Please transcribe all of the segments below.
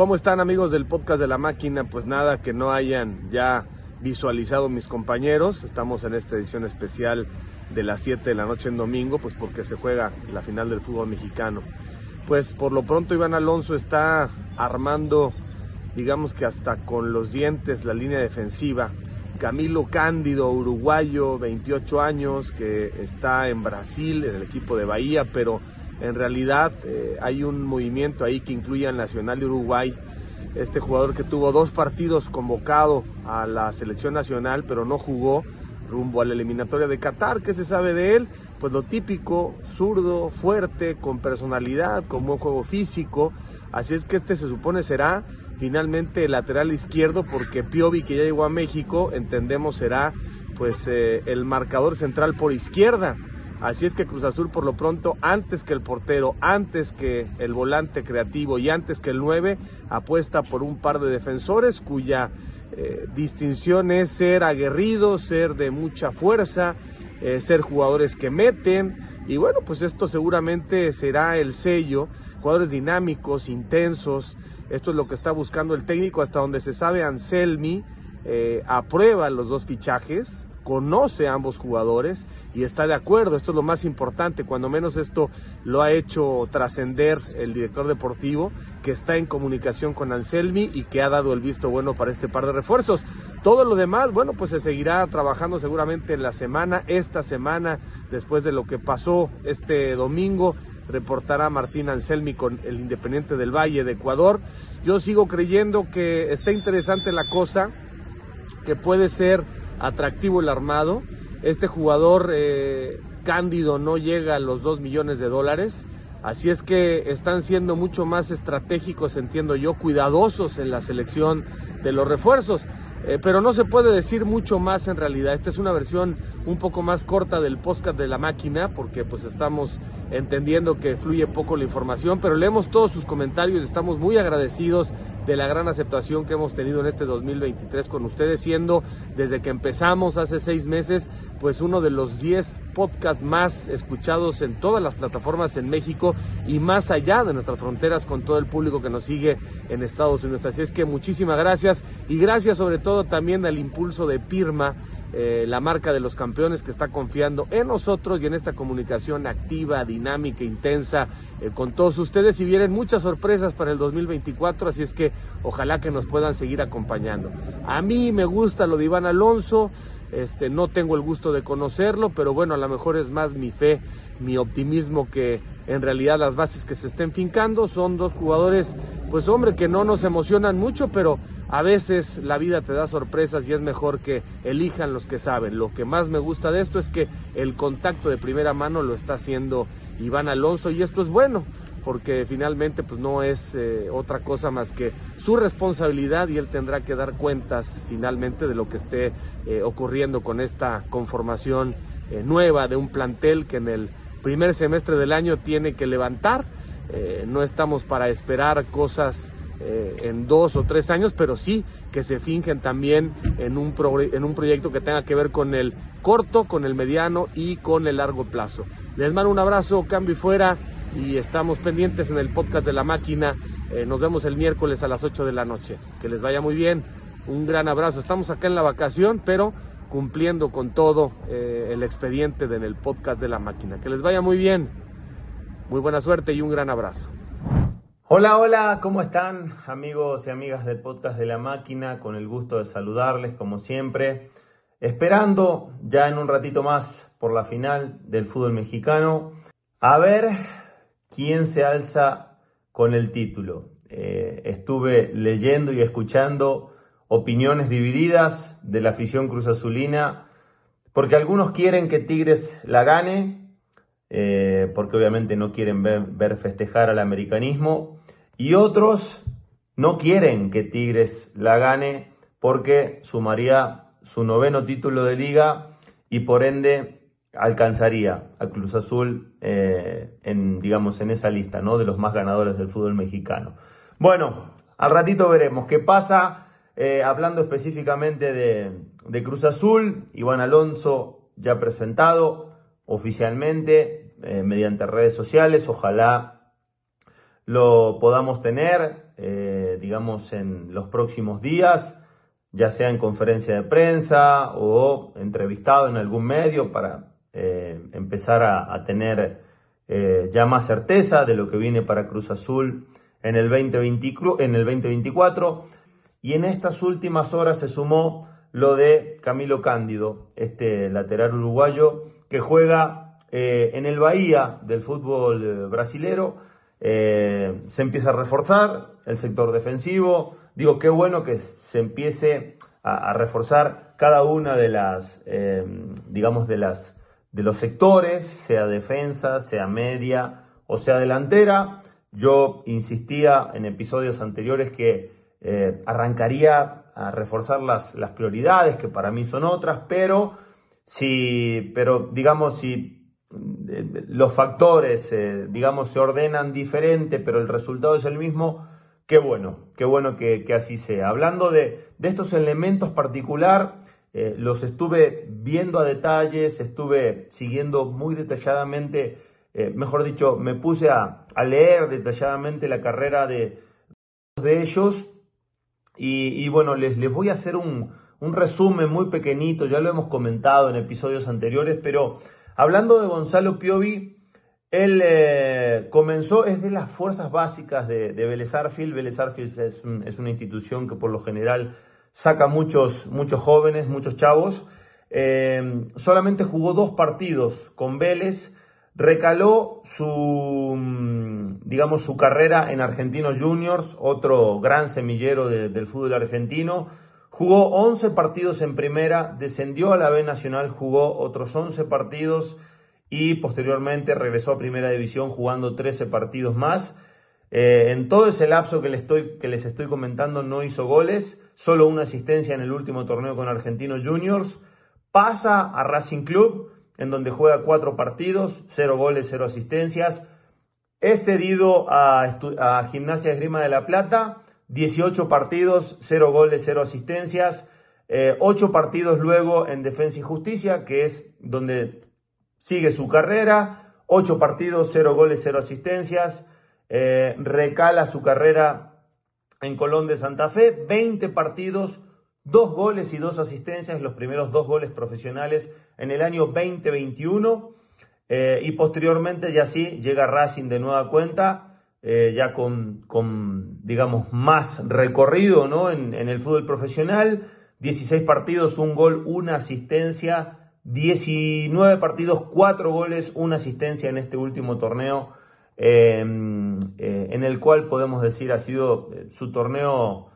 ¿Cómo están amigos del podcast de la máquina? Pues nada, que no hayan ya visualizado mis compañeros. Estamos en esta edición especial de las 7 de la noche en domingo, pues porque se juega la final del fútbol mexicano. Pues por lo pronto Iván Alonso está armando, digamos que hasta con los dientes, la línea defensiva. Camilo Cándido, uruguayo, 28 años, que está en Brasil, en el equipo de Bahía, pero en realidad eh, hay un movimiento ahí que incluye al Nacional de Uruguay. Este jugador que tuvo dos partidos convocado a la selección nacional, pero no jugó rumbo a la eliminatoria de Qatar. ¿Qué se sabe de él? Pues lo típico, zurdo, fuerte, con personalidad, con buen juego físico. Así es que este se supone será finalmente el lateral izquierdo porque Piovi que ya llegó a México entendemos será pues eh, el marcador central por izquierda. Así es que Cruz Azul por lo pronto, antes que el portero, antes que el volante creativo y antes que el 9, apuesta por un par de defensores cuya eh, distinción es ser aguerridos, ser de mucha fuerza, eh, ser jugadores que meten. Y bueno, pues esto seguramente será el sello, jugadores dinámicos, intensos. Esto es lo que está buscando el técnico hasta donde se sabe Anselmi. Eh, aprueba los dos fichajes, conoce a ambos jugadores y está de acuerdo. Esto es lo más importante, cuando menos esto lo ha hecho trascender el director deportivo, que está en comunicación con Anselmi y que ha dado el visto bueno para este par de refuerzos. Todo lo demás, bueno, pues se seguirá trabajando seguramente en la semana, esta semana, después de lo que pasó este domingo reportará Martín Anselmi con el Independiente del Valle de Ecuador. Yo sigo creyendo que está interesante la cosa, que puede ser atractivo el armado. Este jugador eh, Cándido no llega a los 2 millones de dólares. Así es que están siendo mucho más estratégicos, entiendo yo, cuidadosos en la selección de los refuerzos. Eh, pero no se puede decir mucho más en realidad. Esta es una versión un poco más corta del podcast de la máquina porque pues estamos entendiendo que fluye poco la información, pero leemos todos sus comentarios, estamos muy agradecidos de la gran aceptación que hemos tenido en este 2023 con ustedes, siendo desde que empezamos hace seis meses, pues uno de los 10 podcasts más escuchados en todas las plataformas en México y más allá de nuestras fronteras con todo el público que nos sigue en Estados Unidos. Así es que muchísimas gracias y gracias sobre todo también al impulso de Pirma eh, la marca de los campeones que está confiando en nosotros y en esta comunicación activa, dinámica, intensa eh, con todos ustedes y vienen muchas sorpresas para el 2024, así es que ojalá que nos puedan seguir acompañando. A mí me gusta lo de Iván Alonso, este, no tengo el gusto de conocerlo, pero bueno, a lo mejor es más mi fe, mi optimismo que en realidad las bases que se estén fincando son dos jugadores, pues hombre, que no nos emocionan mucho, pero a veces la vida te da sorpresas y es mejor que elijan los que saben. Lo que más me gusta de esto es que el contacto de primera mano lo está haciendo Iván Alonso y esto es bueno porque finalmente pues no es eh, otra cosa más que su responsabilidad y él tendrá que dar cuentas finalmente de lo que esté eh, ocurriendo con esta conformación eh, nueva de un plantel que en el primer semestre del año tiene que levantar. no estamos para esperar cosas eh, en dos o tres años, pero sí que se fingen también en un, en un proyecto que tenga que ver con el corto, con el mediano y con el largo plazo. Les mando un abrazo, cambio y fuera y estamos pendientes en el podcast de la máquina. Eh, nos vemos el miércoles a las 8 de la noche. Que les vaya muy bien. Un gran abrazo. Estamos acá en la vacación, pero cumpliendo con todo eh, el expediente en el podcast de la máquina. Que les vaya muy bien. Muy buena suerte y un gran abrazo. Hola, hola, ¿cómo están amigos y amigas del podcast de la máquina? Con el gusto de saludarles como siempre. Esperando ya en un ratito más por la final del fútbol mexicano. A ver quién se alza con el título. Eh, estuve leyendo y escuchando opiniones divididas de la afición Cruz Azulina, porque algunos quieren que Tigres la gane, eh, porque obviamente no quieren ver, ver festejar al americanismo, y otros no quieren que Tigres la gane porque sumaría su noveno título de liga y por ende alcanzaría a Cruz Azul eh, en, digamos, en esa lista ¿no? de los más ganadores del fútbol mexicano. Bueno, al ratito veremos qué pasa. Eh, hablando específicamente de, Cruz Azul, Iván Alonso ya presentado oficialmente eh, mediante redes sociales. Ojalá lo podamos tener, eh, digamos, en los próximos días, ya sea en conferencia de prensa o entrevistado en algún medio para eh, empezar a, tener eh, ya más certeza de lo que viene para Cruz Azul en el, 2020, en el 2024. Y en estas últimas horas se sumó lo de Camilo Cándido, este lateral uruguayo que juega en el Bahía del fútbol brasilero eh, se empieza a reforzar el sector defensivo. Digo, qué bueno que se empiece a, reforzar cada una de las, eh, digamos, de las, de los sectores, sea defensa, sea media o sea delantera. Yo insistía en episodios anteriores que eh, arrancaría a reforzar las, las prioridades, que para mí son otras, pero si, pero digamos, si los factores, eh, digamos, se ordenan diferente, pero el resultado es el mismo, qué bueno, qué bueno que, así sea. Hablando de, estos elementos particular, eh, los estuve viendo a detalles, estuve siguiendo muy detalladamente, eh, mejor dicho, me puse a, leer detalladamente la carrera de, de ellos y, bueno, les, les, voy a hacer un, un resumen muy pequeñito, ya lo hemos comentado en episodios anteriores, pero Hablando de Gonzalo Piovi, él eh, comenzó, es de las fuerzas básicas de, de Vélez Arfield. Vélez Arfield es, una institución que por lo general saca muchos, muchos jóvenes, muchos chavos. Eh, solamente jugó dos partidos con Vélez, recaló su, mm, digamos, su carrera en Argentinos Juniors, otro gran semillero del fútbol argentino. Jugó 11 partidos en primera, descendió a la B Nacional, jugó otros 11 partidos y posteriormente regresó a Primera División jugando 13 partidos más. Eh, en todo ese lapso que les, estoy, comentando no hizo goles, solo una asistencia en el último torneo con Argentinos Juniors. Pasa a Racing Club, en donde juega 4 partidos, 0 goles, 0 asistencias. Es cedido a, a Gimnasia Esgrima de la Plata 18 partidos, 0 goles, 0 asistencias, 8 eh, partidos luego en Defensa y Justicia, que es donde sigue su carrera, 8 partidos, 0 goles, 0 asistencias, eh, recala su carrera en Colón de Santa Fe, 20 partidos, 2 goles y 2 asistencias, los primeros 2 goles profesionales en el año 2021. Eh, y posteriormente ya sí llega Racing de nueva cuenta eh, ya con, digamos, más recorrido ¿no? en, el fútbol profesional. 16 partidos, un gol, una asistencia. 19 partidos, 4 goles, una asistencia en este último torneo, em, eh, en el cual podemos decir ha sido eh, su torneo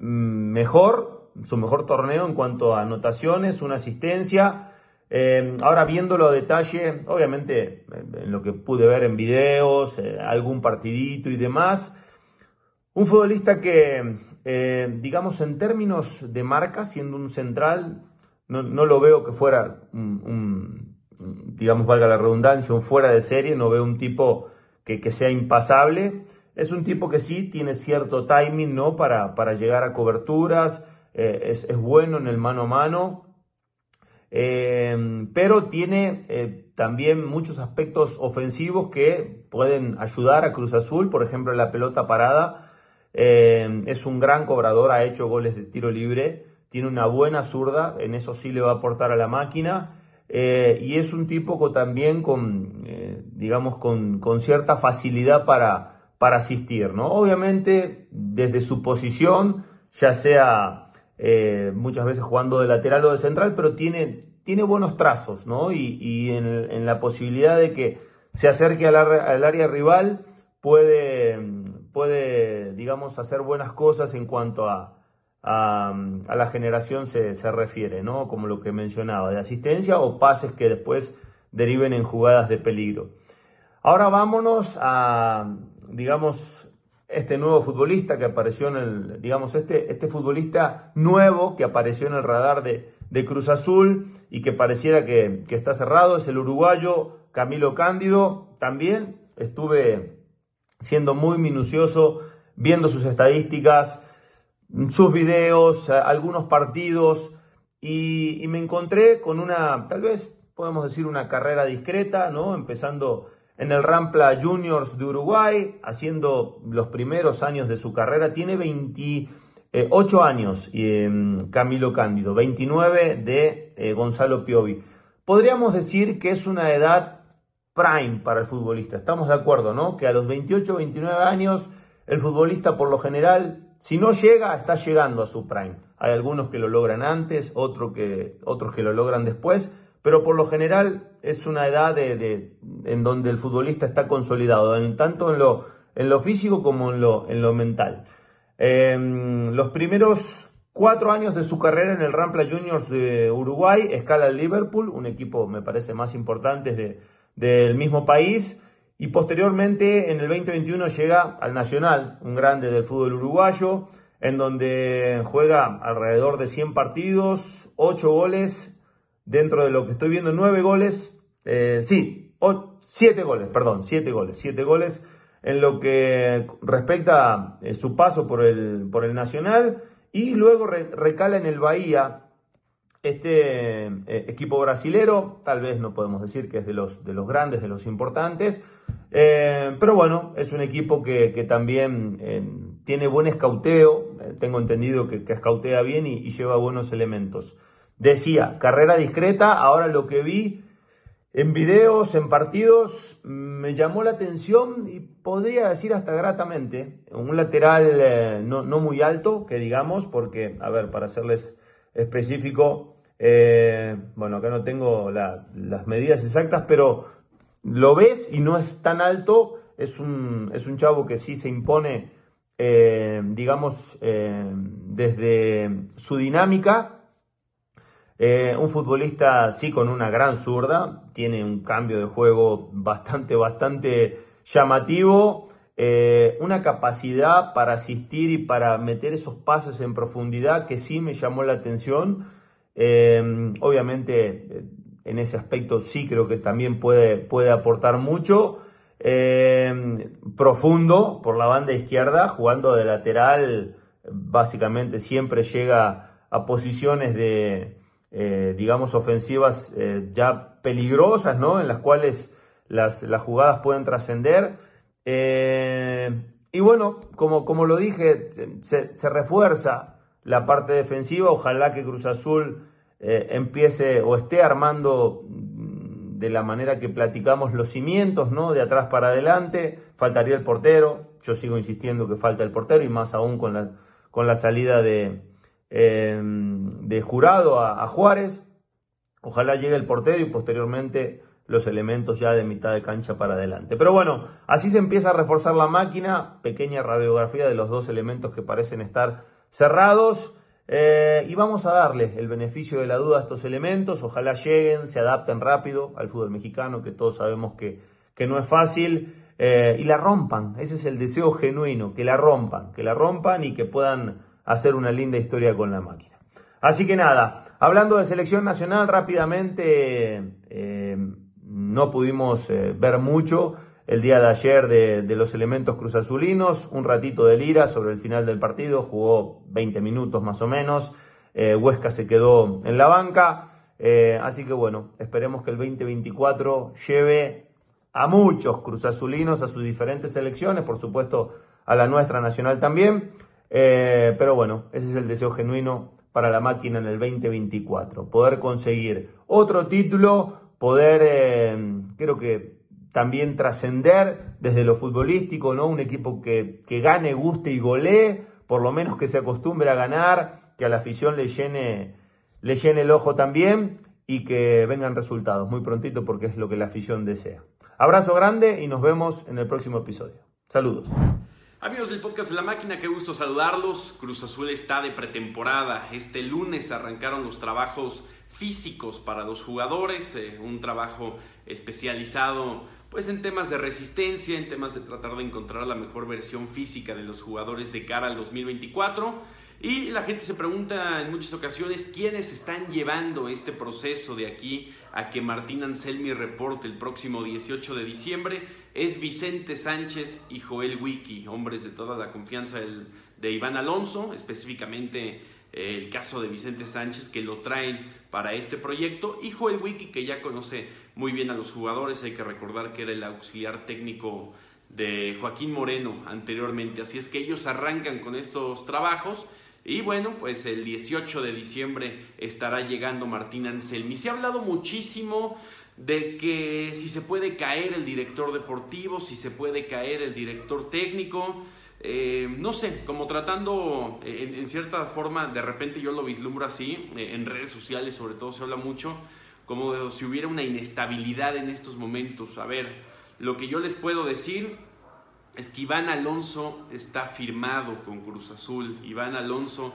mejor, su mejor torneo en cuanto a anotaciones, una asistencia. Eh, ahora viéndolo a detalle, obviamente en lo que pude ver en videos, eh, algún partidito y demás, un futbolista que, eh, digamos, en términos de marca, siendo un central, no, lo veo que fuera un, digamos, valga la redundancia, un fuera de serie, no veo un tipo que, sea impasable. Es un tipo que sí tiene cierto timing, ¿no? Para, para llegar a coberturas, es, es bueno en el mano a mano, Em, pero tiene eh, también muchos aspectos ofensivos que pueden ayudar a Cruz Azul, por ejemplo la pelota parada, em, es un gran cobrador, ha hecho goles de tiro libre, tiene una buena zurda, en eso sí le va a aportar a la máquina, eh, y es un tipo también con, eh, digamos, con, con, cierta facilidad para, para asistir, ¿no? Obviamente desde su posición, ya sea eh, muchas veces jugando de lateral o de central, pero tiene, tiene buenos trazos, ¿no? Y, en, la posibilidad de que se acerque al, área rival, puede, puede, digamos, hacer buenas cosas en cuanto a, a, la generación se, se, refiere, ¿no? Como lo que mencionaba, de asistencia o pases que después deriven en jugadas de peligro. Ahora vámonos a, digamos, este nuevo futbolista que apareció en el, digamos, este, este futbolista nuevo que apareció en el radar de, Cruz Azul y que pareciera que, está cerrado, es el uruguayo Camilo Cándido. También estuve siendo muy minucioso, viendo sus estadísticas, sus videos, algunos partidos, y, y me encontré con una, tal vez podemos decir una carrera discreta, ¿no? Empezando en el Rampla Juniors de Uruguay, haciendo los primeros años de su carrera. Tiene 28 años em, Camilo Cándido, 29 de eh, Gonzalo Piovi. Podríamos decir que es una edad prime para el futbolista. Estamos de acuerdo, ¿no? Que a los 28, 29 años el futbolista por lo general, si no llega, está llegando a su prime. Hay algunos que lo logran antes, que, otros que lo logran después, pero por lo general es una edad de, en donde el futbolista está consolidado, tanto en lo, en lo físico como en lo, en lo mental. Em, los primeros cuatro años de su carrera en el Rampla Juniors de Uruguay, escala el Liverpool, un equipo me parece más importante de, del mismo país, y posteriormente en el 2021 llega al Nacional, un grande del fútbol uruguayo, en donde juega alrededor de 100 partidos, 8 goles dentro de lo que estoy viendo, nueve goles, eh, sí, siete goles, perdón, siete goles, siete goles en lo que respecta a eh, su paso por el, por el Nacional y luego recala en el Bahía este eh, equipo brasilero, tal vez no podemos decir que es de los, de los grandes, de los importantes, pero bueno, es un equipo que, también tiene buen escauteo, tengo entendido que, que escautea bien y lleva buenos elementos. Decía, carrera discreta, ahora lo que vi en videos, en partidos, me llamó la atención y podría decir hasta gratamente, un lateral eh, no, muy alto, que digamos, porque, a ver, para serles específico, eh, bueno, acá no tengo las medidas exactas, pero lo ves y no es tan alto, es un, es un chavo que sí se impone, eh, digamos, desde su dinámica, eh, un futbolista sí con una gran zurda, tiene un cambio de juego bastante, bastante llamativo, eh, una capacidad para asistir y para meter esos pases en profundidad que sí me llamó la atención. Eh, obviamente en ese aspecto sí creo que también puede, puede aportar mucho. profundo por la banda izquierda, jugando de lateral, básicamente siempre llega a posiciones de, eh, digamos, ofensivas eh, ya peligrosas, ¿no? En las cuales las, jugadas pueden trascender. Eh, y bueno, como, como lo dije, se, refuerza la parte defensiva. Ojalá que Cruz Azul empiece o esté armando mm, de la manera que platicamos los cimientos, ¿no? De atrás para adelante. Faltaría el portero. Yo sigo insistiendo que falta el portero y más aún con la, con la salida de, Em, de jurado a, Juárez. Ojalá llegue el portero y posteriormente los elementos ya de mitad de cancha para adelante. Pero bueno, así se empieza a reforzar la máquina, pequeña radiografía de los dos elementos que parecen estar cerrados. Eh, y vamos a darle el beneficio de la duda a estos elementos, ojalá lleguen, se adapten rápido al fútbol mexicano, que todos sabemos que, que no es fácil, eh, y la rompan, ese es el deseo genuino, que la rompan, que la rompan y que puedan hacer una linda historia con la máquina. Así que nada, hablando de selección nacional rápidamente, eh, no pudimos eh, ver mucho el día de ayer de, los elementos cruzazulinos, un ratito de lira sobre el final del partido, jugó 20 minutos más o menos, eh, Huesca se quedó en la banca, así que bueno, esperemos que el 2024 lleve a muchos cruzazulinos a sus diferentes selecciones, por supuesto a la nuestra nacional también. Eh, pero bueno, ese es el deseo genuino para la máquina en el 2024. Poder conseguir otro título, poder, eh, creo que también trascender desde lo futbolístico, ¿no? Un equipo que, que gane, guste y golee, por lo menos que se acostumbre a ganar, que a la afición le llene, le llene el ojo también y que vengan resultados muy prontito porque es lo que la afición desea. Abrazo grande y nos vemos en el próximo episodio. Saludos. Amigos del podcast de la máquina, qué gusto saludarlos. Cruz Azul está de pretemporada. Este lunes arrancaron los trabajos físicos para los jugadores, eh, un trabajo especializado pues en temas de resistencia, en temas de tratar de encontrar la mejor versión física de los jugadores de cara al 2024. Y la gente se pregunta en muchas ocasiones quiénes están llevando este proceso de aquí a que Martín Anselmi reporte el próximo 18 de diciembre. Es Vicente Sánchez y Joel Wiki, hombres de toda la confianza de Iván Alonso, específicamente eh, el caso de Vicente Sánchez que lo traen para este proyecto y Joel Wiki que ya conoce muy bien a los jugadores. Hay que recordar que era el auxiliar técnico de Joaquín Moreno anteriormente. Así es que ellos arrancan con estos trabajos. Y bueno, pues el 18 de diciembre estará llegando Martín Anselmi. Se ha hablado muchísimo de que si se puede caer el director deportivo, si se puede caer el director técnico. Eh, no sé, como tratando eh, en, cierta forma, de repente yo lo vislumbro así, eh, en redes sociales sobre todo se habla mucho, como si hubiera una inestabilidad en estos momentos. A ver, lo que yo les puedo decir es que Iván Alonso está firmado con Cruz Azul. Iván Alonso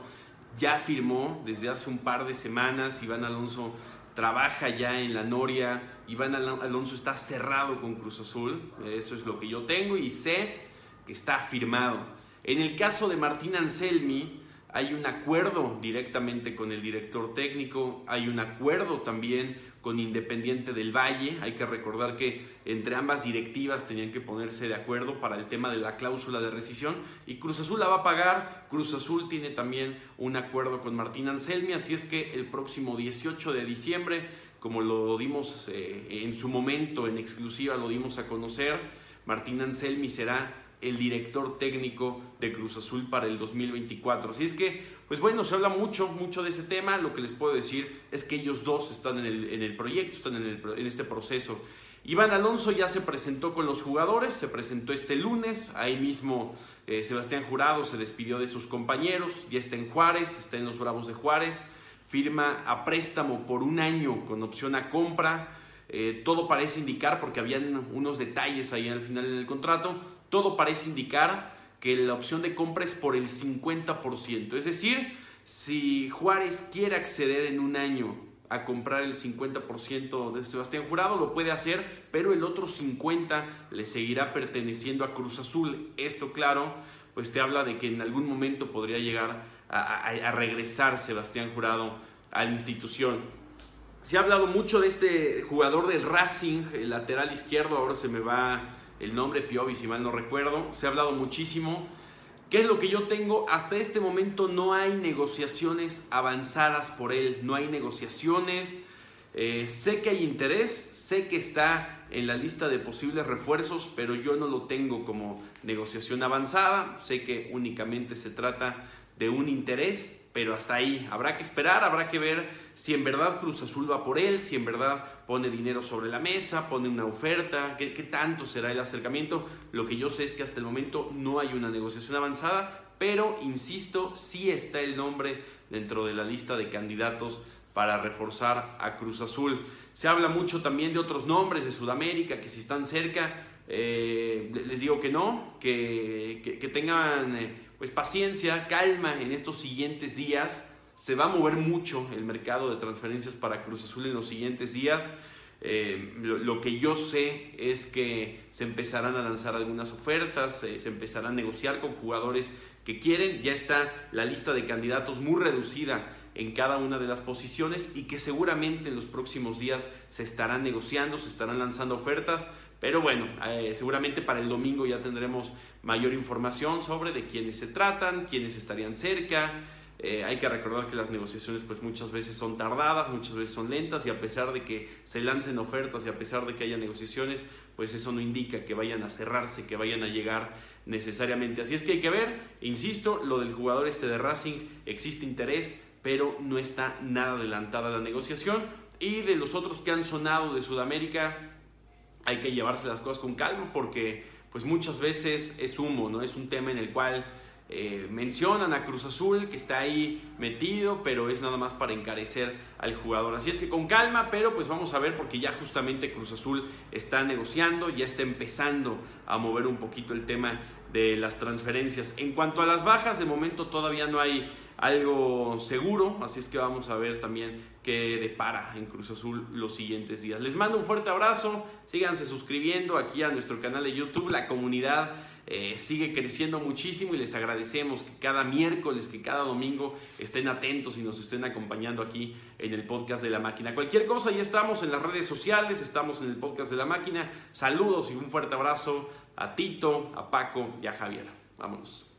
ya firmó desde hace un par de semanas. Iván Alonso trabaja ya en la Noria. Iván Alonso está cerrado con Cruz Azul. Eso es lo que yo tengo y sé que está firmado. En el caso de Martín Anselmi, hay un acuerdo directamente con el director técnico, hay un acuerdo también con Independiente del Valle. Hay que recordar que entre ambas directivas tenían que ponerse de acuerdo para el tema de la cláusula de rescisión y Cruz Azul la va a pagar. Cruz Azul tiene también un acuerdo con Martín Anselmi, así es que el próximo 18 de diciembre, como lo dimos eh, en su momento en exclusiva, lo dimos a conocer, Martín Anselmi será el director técnico de Cruz Azul para el 2024. Así es que, pues bueno, se habla mucho, mucho de ese tema. Lo que les puedo decir es que ellos dos están en el, proyecto, están en, este proceso. Iván Alonso ya se presentó con los jugadores, se presentó este lunes, ahí mismo eh, Sebastián Jurado se despidió de sus compañeros, ya está en Juárez, está en los Bravos de Juárez, firma a préstamo por un año con opción a compra. Eh, todo parece indicar, porque habían unos detalles ahí al final del contrato, todo parece indicar que la opción de compra es por el 50%. Es decir, si Juárez quiere acceder en un año a comprar el 50% de Sebastián Jurado, lo puede hacer, pero el otro 50% le seguirá perteneciendo a Cruz Azul. Esto, claro, pues te habla de que en algún momento podría llegar a, a regresar Sebastián Jurado a la institución. Se ha hablado mucho de este jugador del Racing, el lateral izquierdo, ahora se me va el nombre Piovi, si mal no recuerdo. Se ha hablado muchísimo. ¿Qué es lo que yo tengo? Hasta este momento no hay negociaciones avanzadas por él, no hay negociaciones. Eh, sé que hay interés, sé que está en la lista de posibles refuerzos, pero yo no lo tengo como negociación avanzada. Sé que únicamente se trata de un interés, pero hasta ahí habrá que esperar, habrá que ver si en verdad Cruz Azul va por él, si en verdad pone dinero sobre la mesa, pone una oferta, qué, tanto será el acercamiento. Lo que yo sé es que hasta el momento no hay una negociación avanzada, pero insisto, sí está el nombre dentro de la lista de candidatos para reforzar a Cruz Azul. Se habla mucho también de otros nombres de Sudamérica que si están cerca, eh, les digo que no, que, tengan eh, pues paciencia, calma en estos siguientes días. Se va a mover mucho el mercado de transferencias para Cruz Azul en los siguientes días. Eh, lo, que yo sé es que se empezarán a lanzar algunas ofertas, eh, se empezarán a negociar con jugadores que quieren. Ya está la lista de candidatos muy reducida en cada una de las posiciones y que seguramente en los próximos días se estarán negociando, se estarán lanzando ofertas pero bueno, eh, seguramente para el domingo ya tendremos mayor información sobre de quiénes se tratan, quiénes estarían cerca. Eh, hay que recordar que las negociaciones pues muchas veces son tardadas, muchas veces son lentas y a pesar de que se lancen ofertas y a pesar de que haya negociaciones, pues eso no indica que vayan a cerrarse, que vayan a llegar necesariamente. Así es que hay que ver, insisto, lo del jugador este de Racing, existe interés, pero no está nada adelantada la negociación. Y de los otros que han sonado de Sudamérica, hay que llevarse las cosas con calma porque pues muchas veces es humo, ¿no? Es un tema en el cual eh, mencionan a Cruz Azul que está ahí metido, pero es nada más para encarecer al jugador. Así es que con calma, pero pues vamos a ver porque ya justamente Cruz Azul está negociando, ya está empezando a mover un poquito el tema de las transferencias. En cuanto a las bajas, de momento todavía no hay algo seguro, así es que vamos a ver también qué depara en Cruz Azul los siguientes días. Les mando un fuerte abrazo, síganse suscribiendo aquí a nuestro canal de YouTube, la comunidad eh, sigue creciendo muchísimo y les agradecemos que cada miércoles, que cada domingo estén atentos y nos estén acompañando aquí en el podcast de la máquina. Cualquier cosa, ya estamos en las redes sociales, estamos en el podcast de la máquina. Saludos y un fuerte abrazo a Tito, a Paco y a Javier. Vámonos.